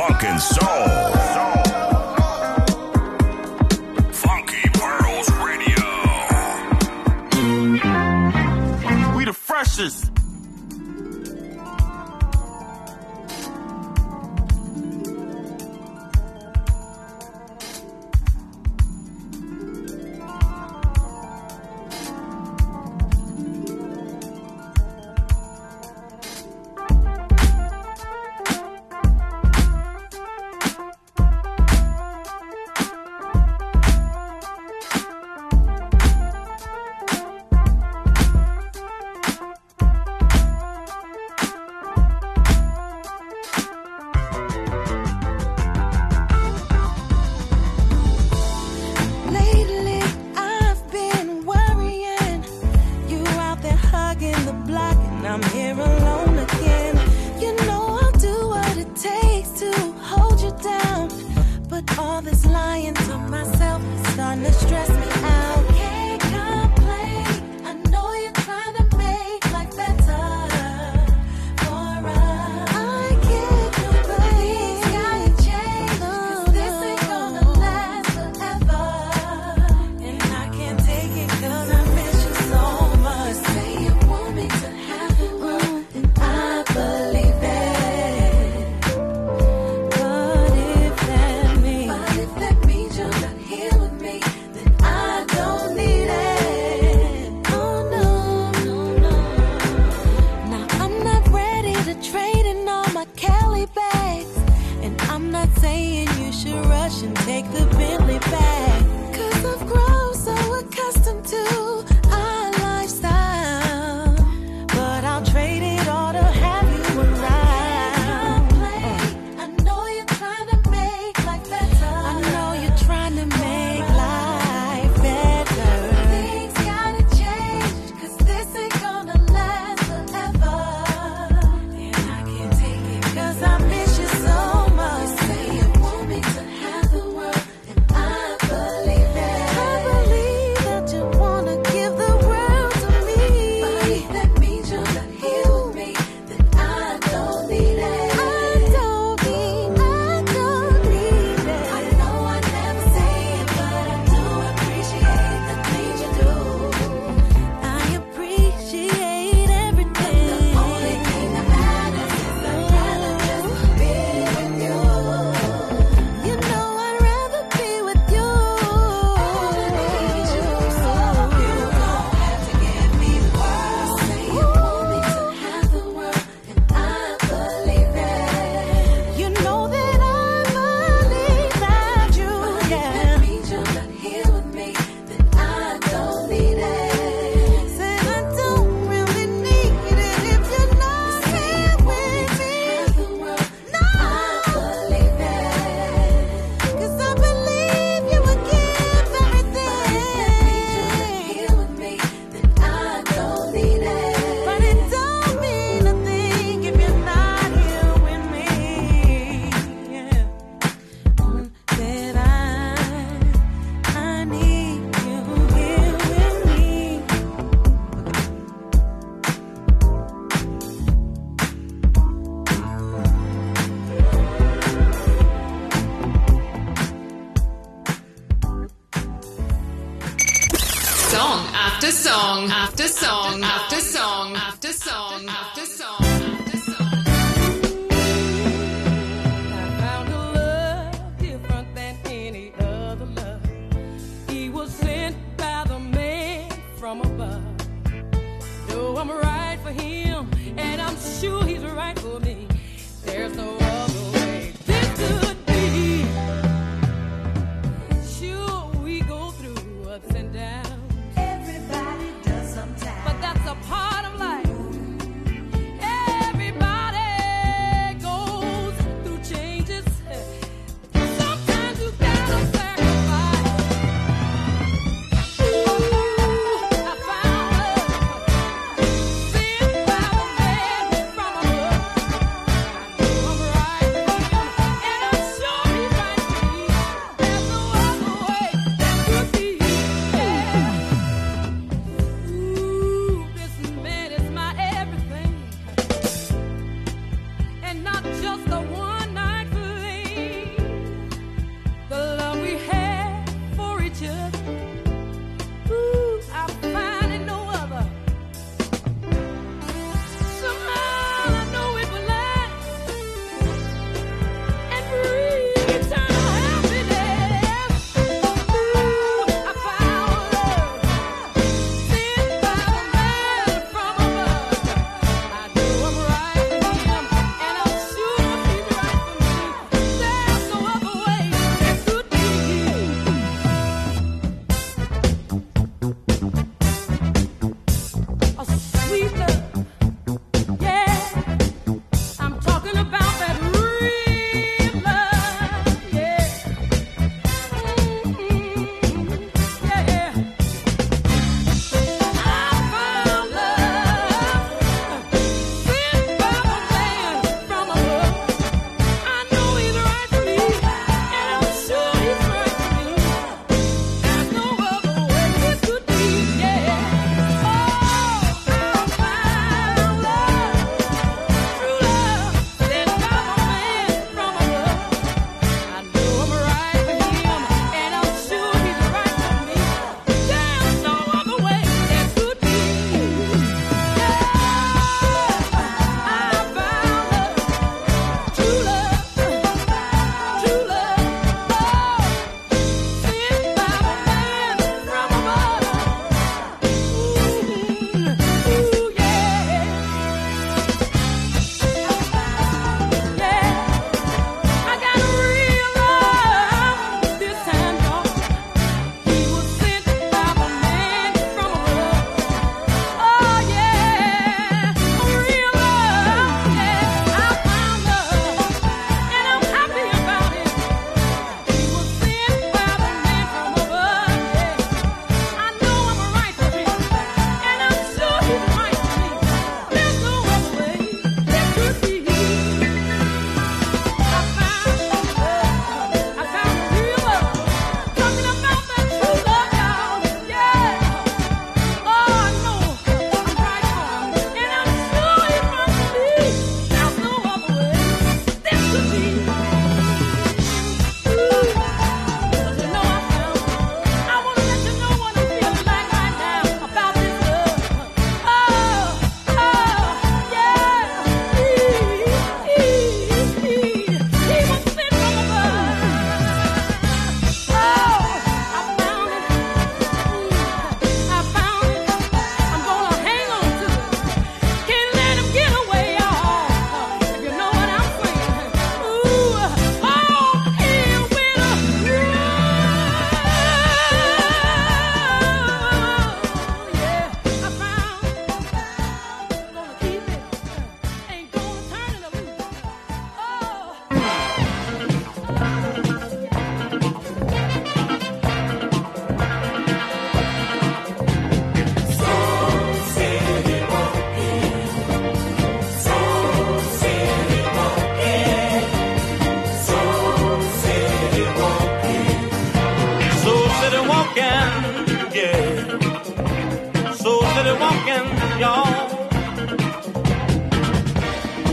funk, and soul.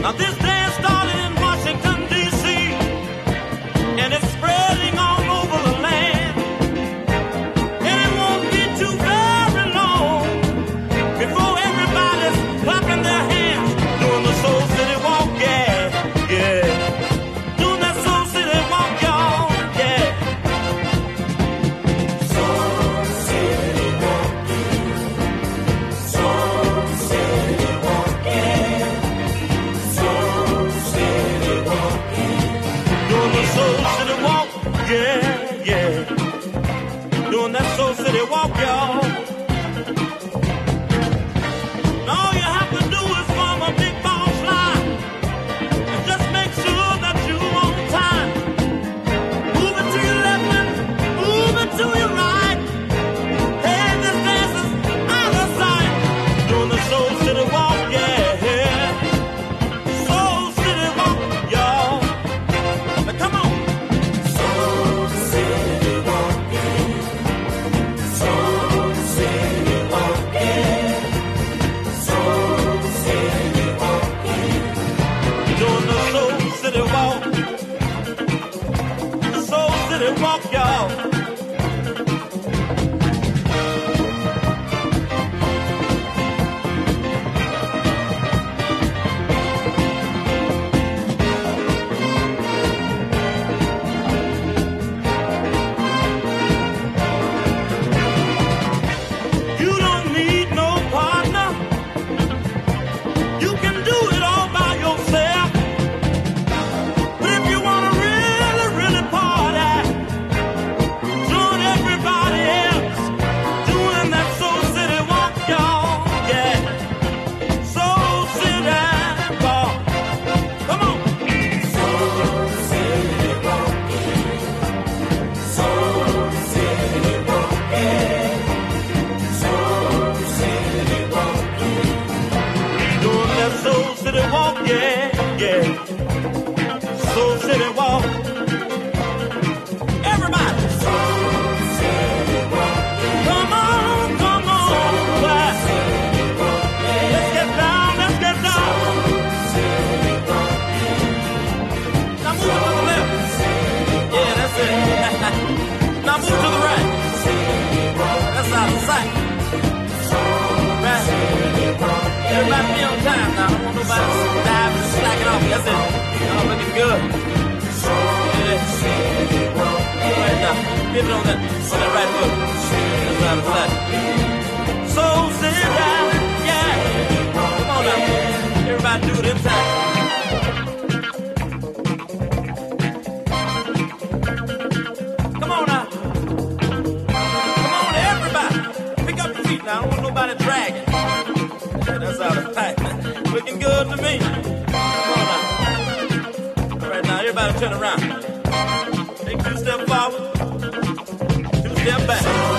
Now this by the dragon. Yeah, that's out of tight. Looking good to me. Come on now, Right now, everybody turn around. Take two step forward, two step back.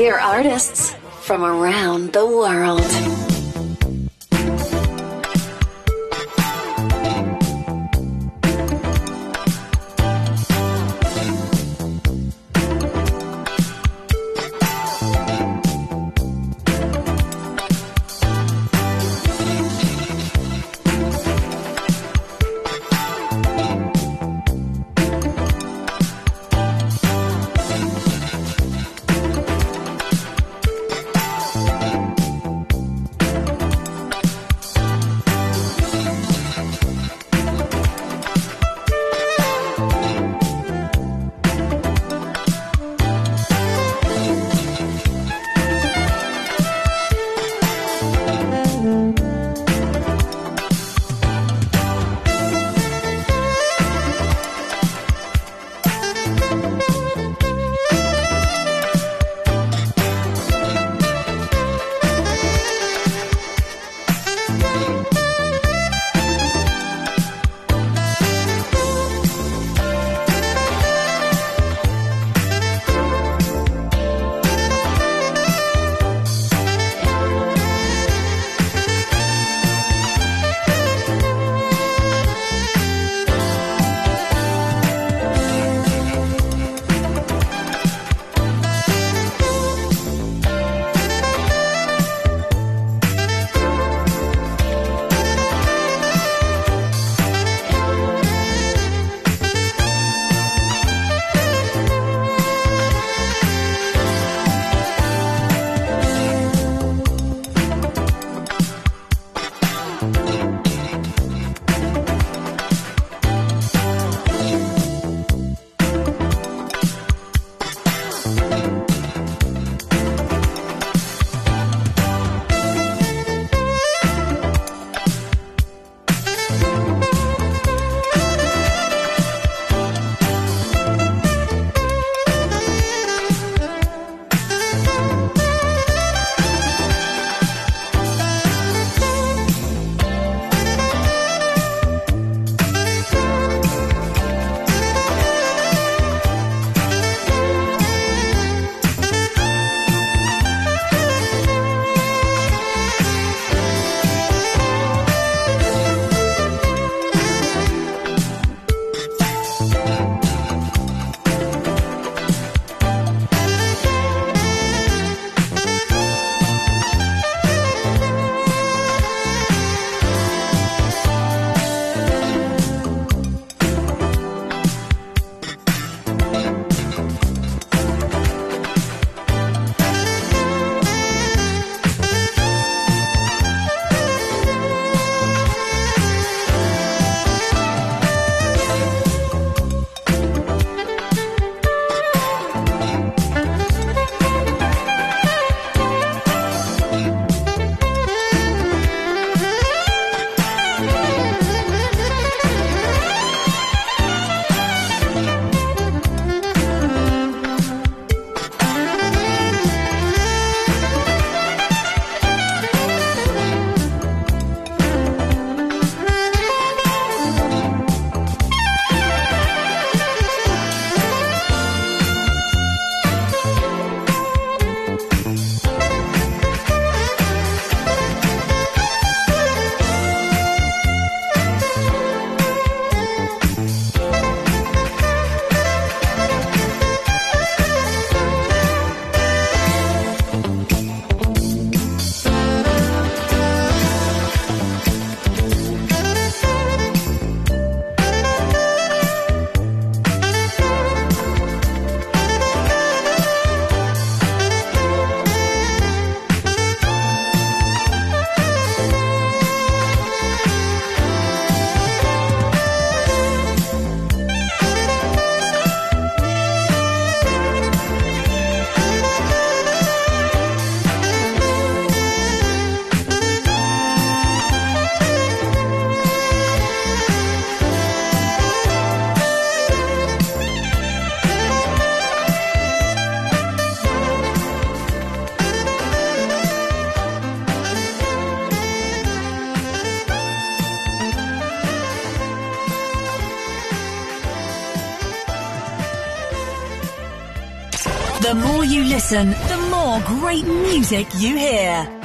Hear artists from around the world. Listen, the more great music you hear.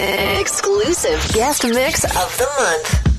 Exclusive guest mix of the month.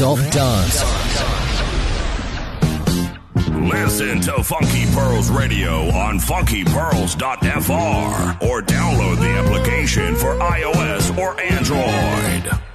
Soft Dance. Listen to Funky Pearls Radio on funkypearls.fr or download the application for iOS or Android.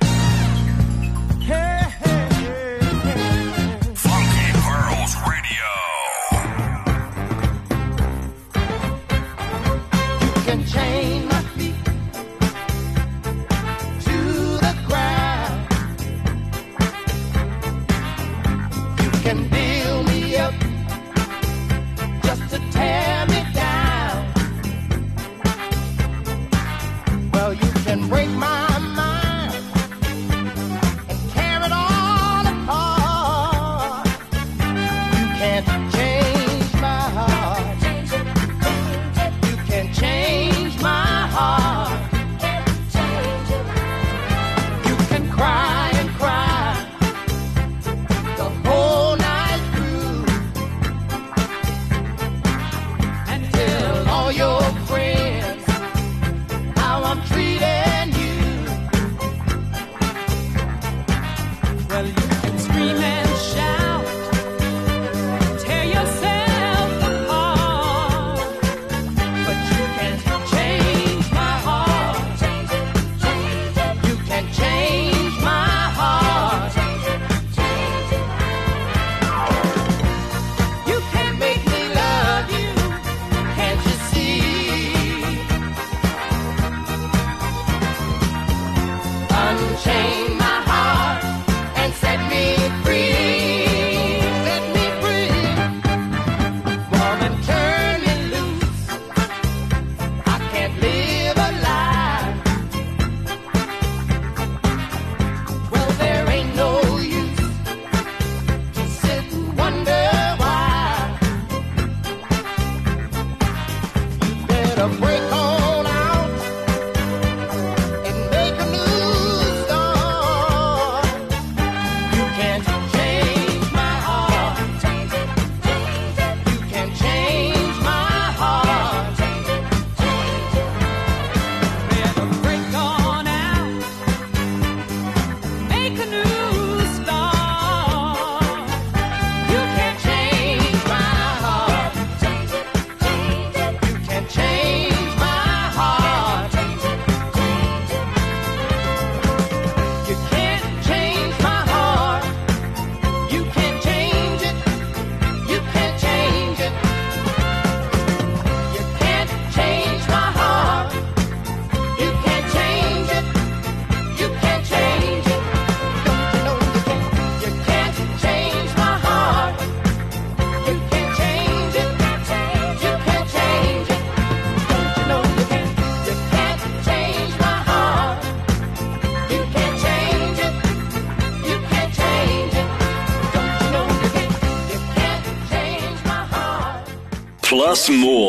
Plus more.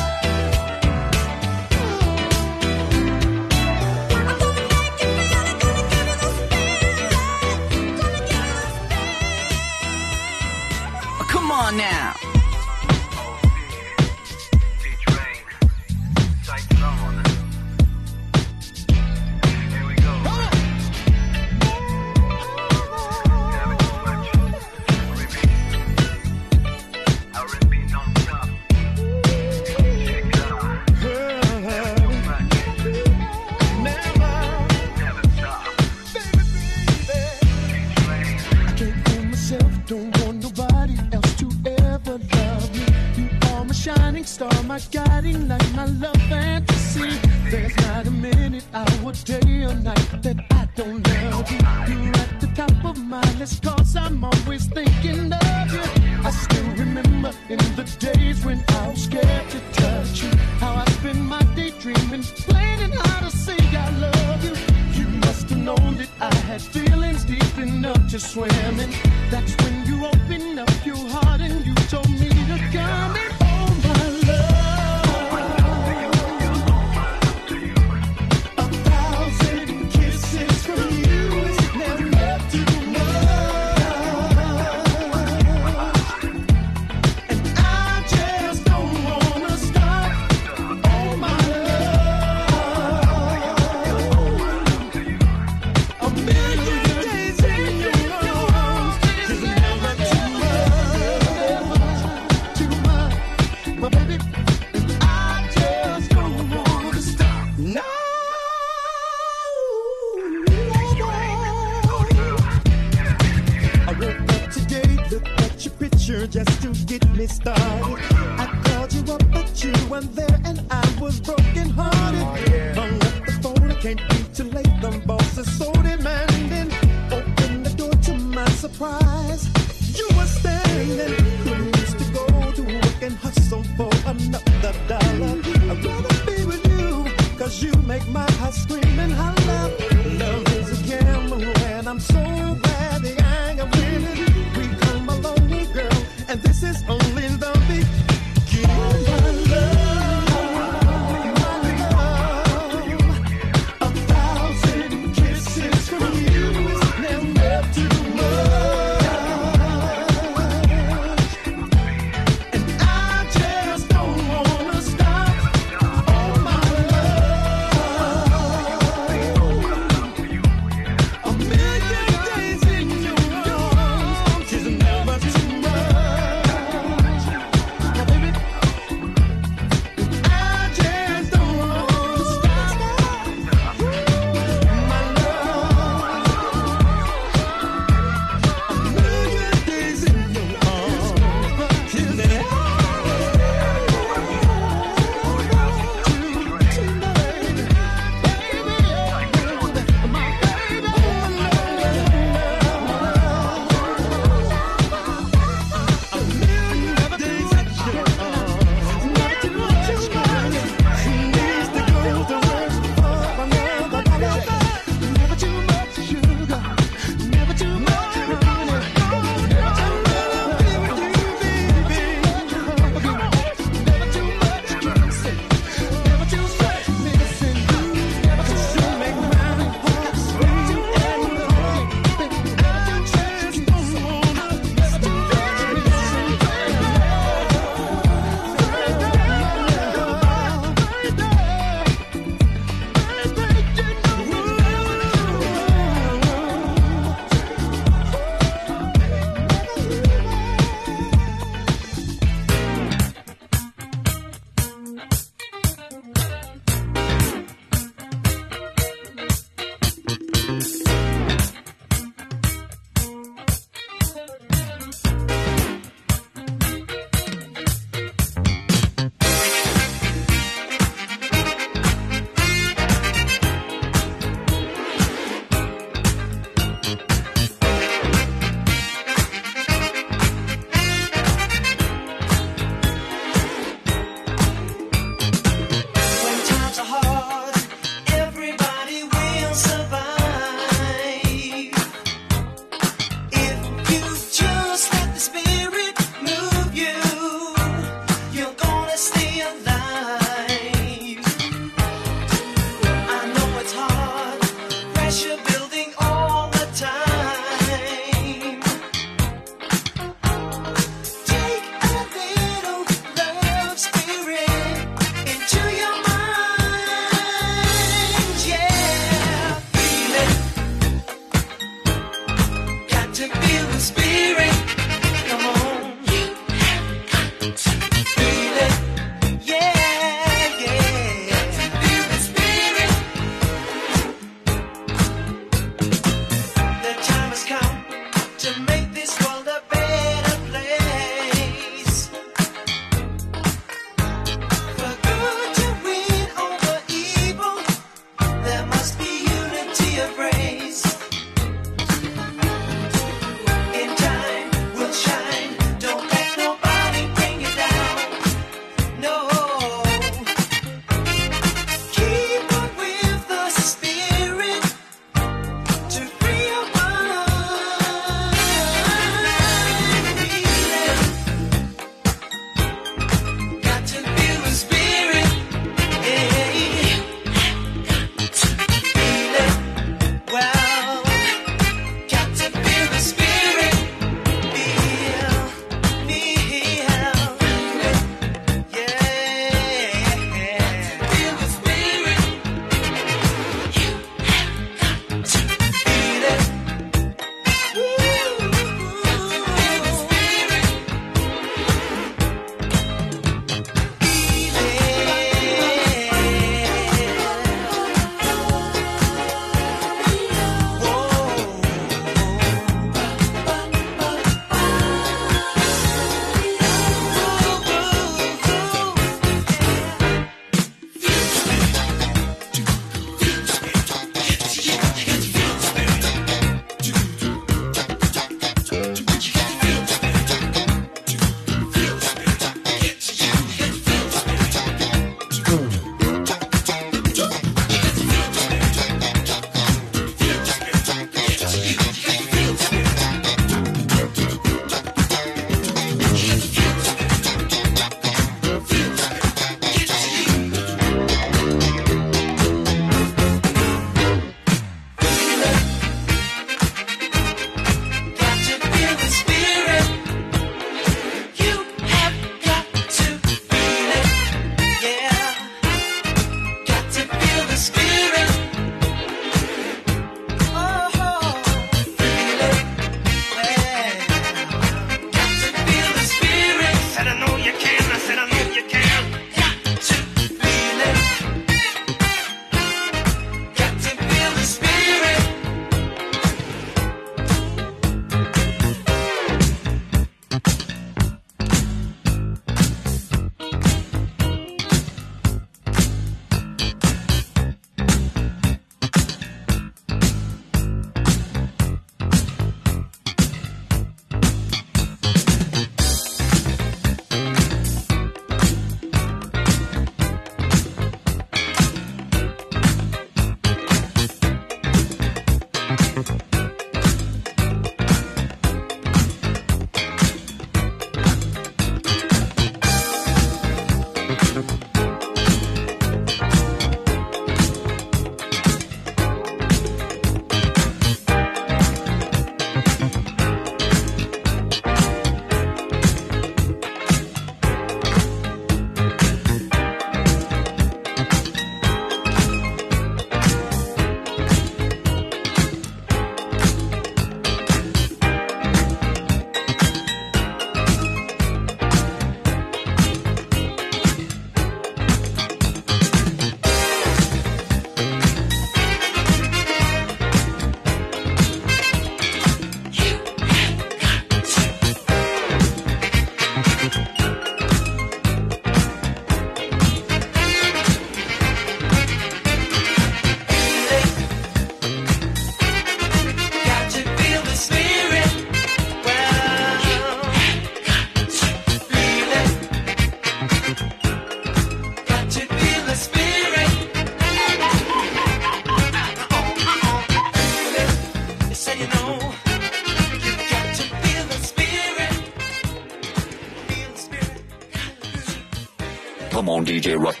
DJ rock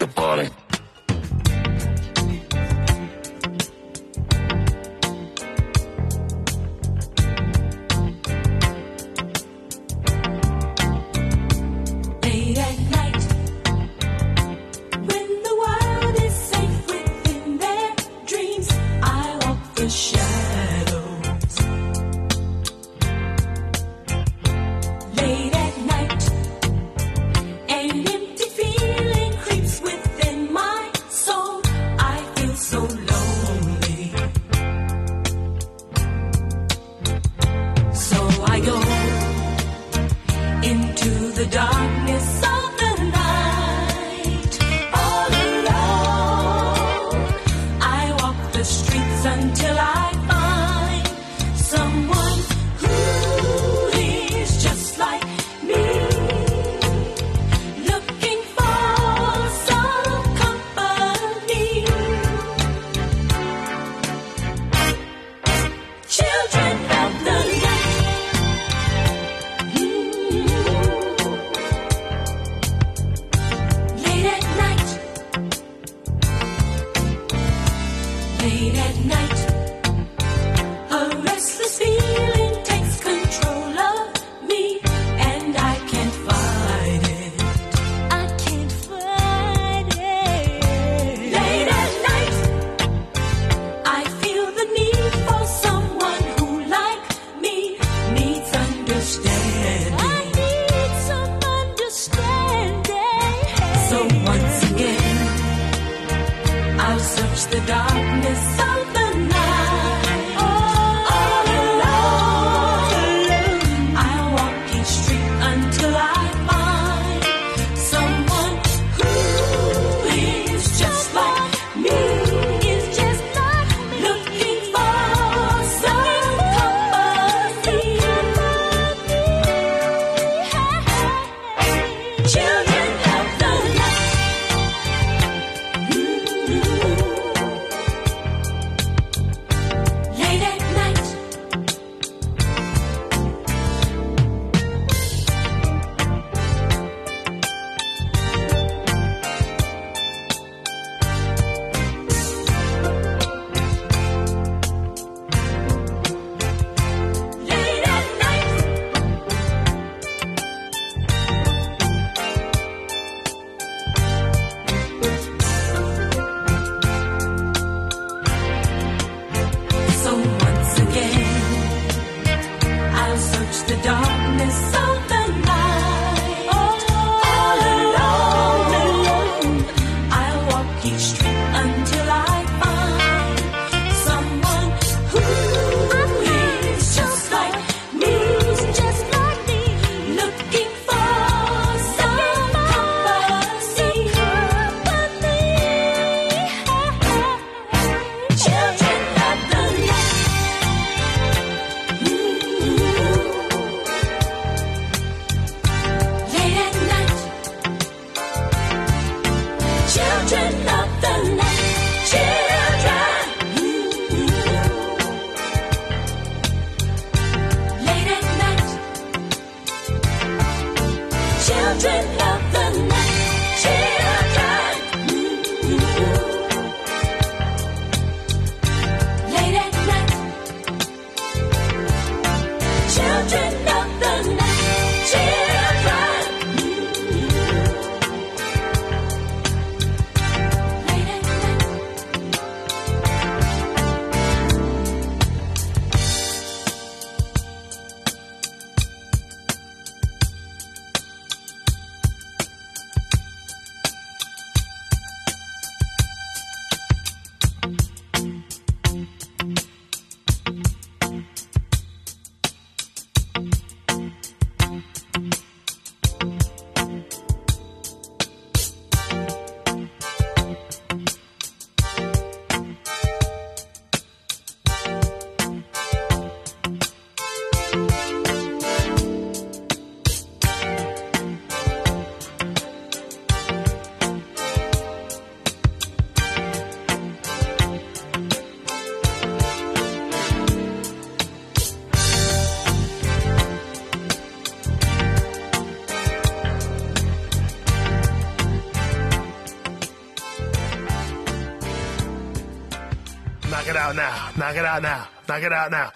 Knock it out now. Knock it out now.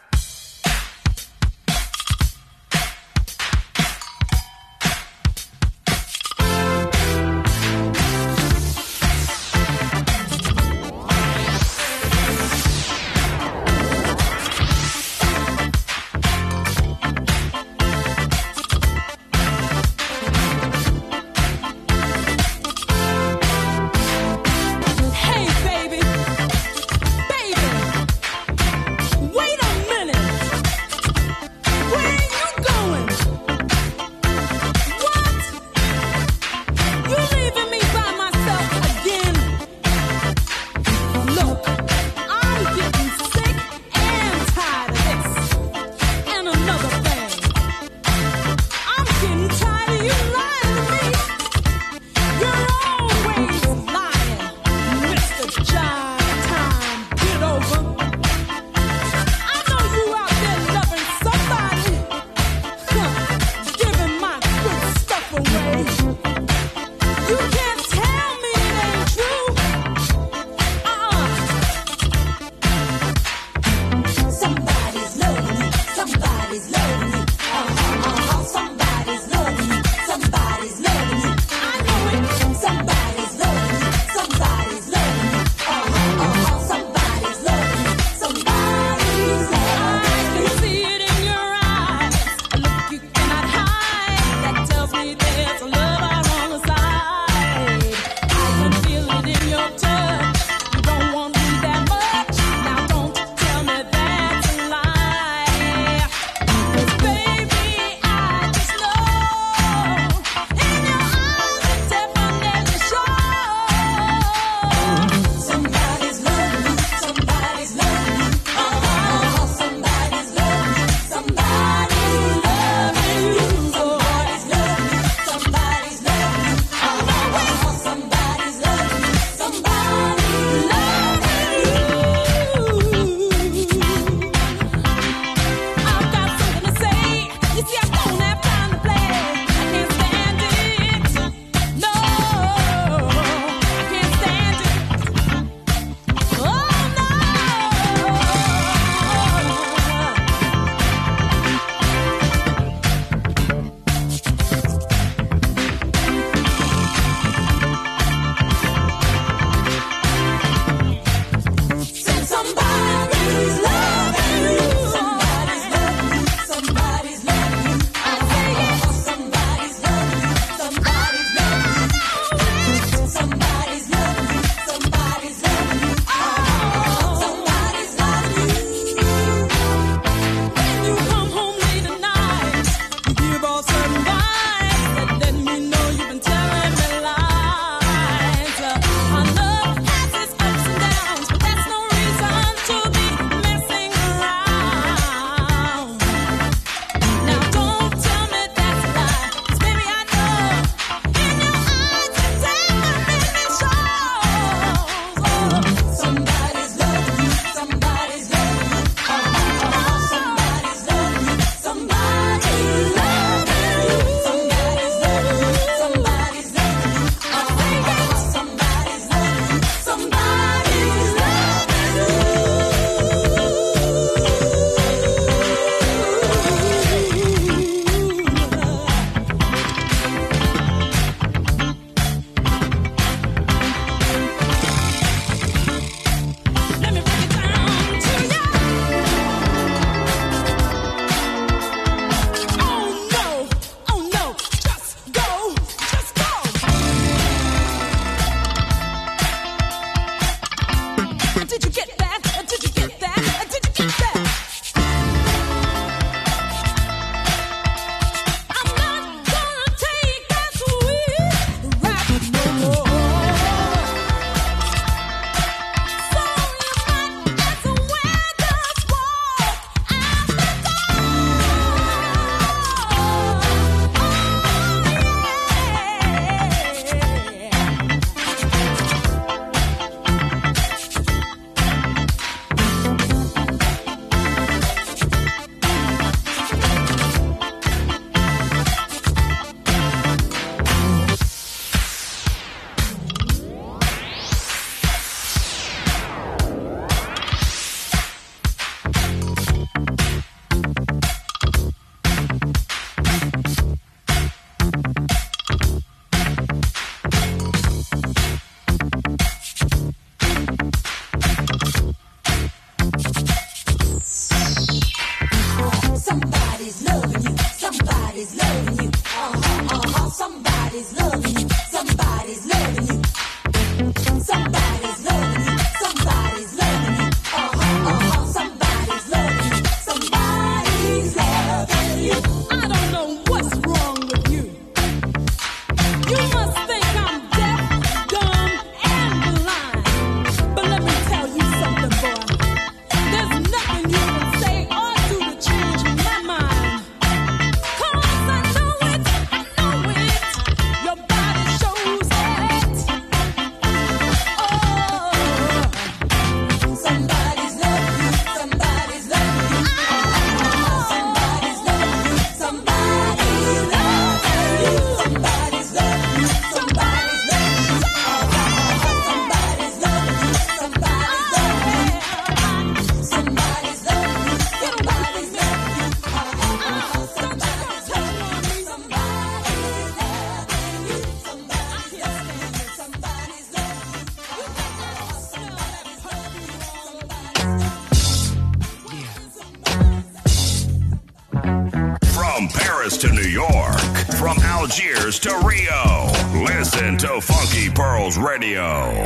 Radio.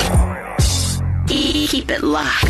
Keep it locked.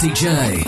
DJ.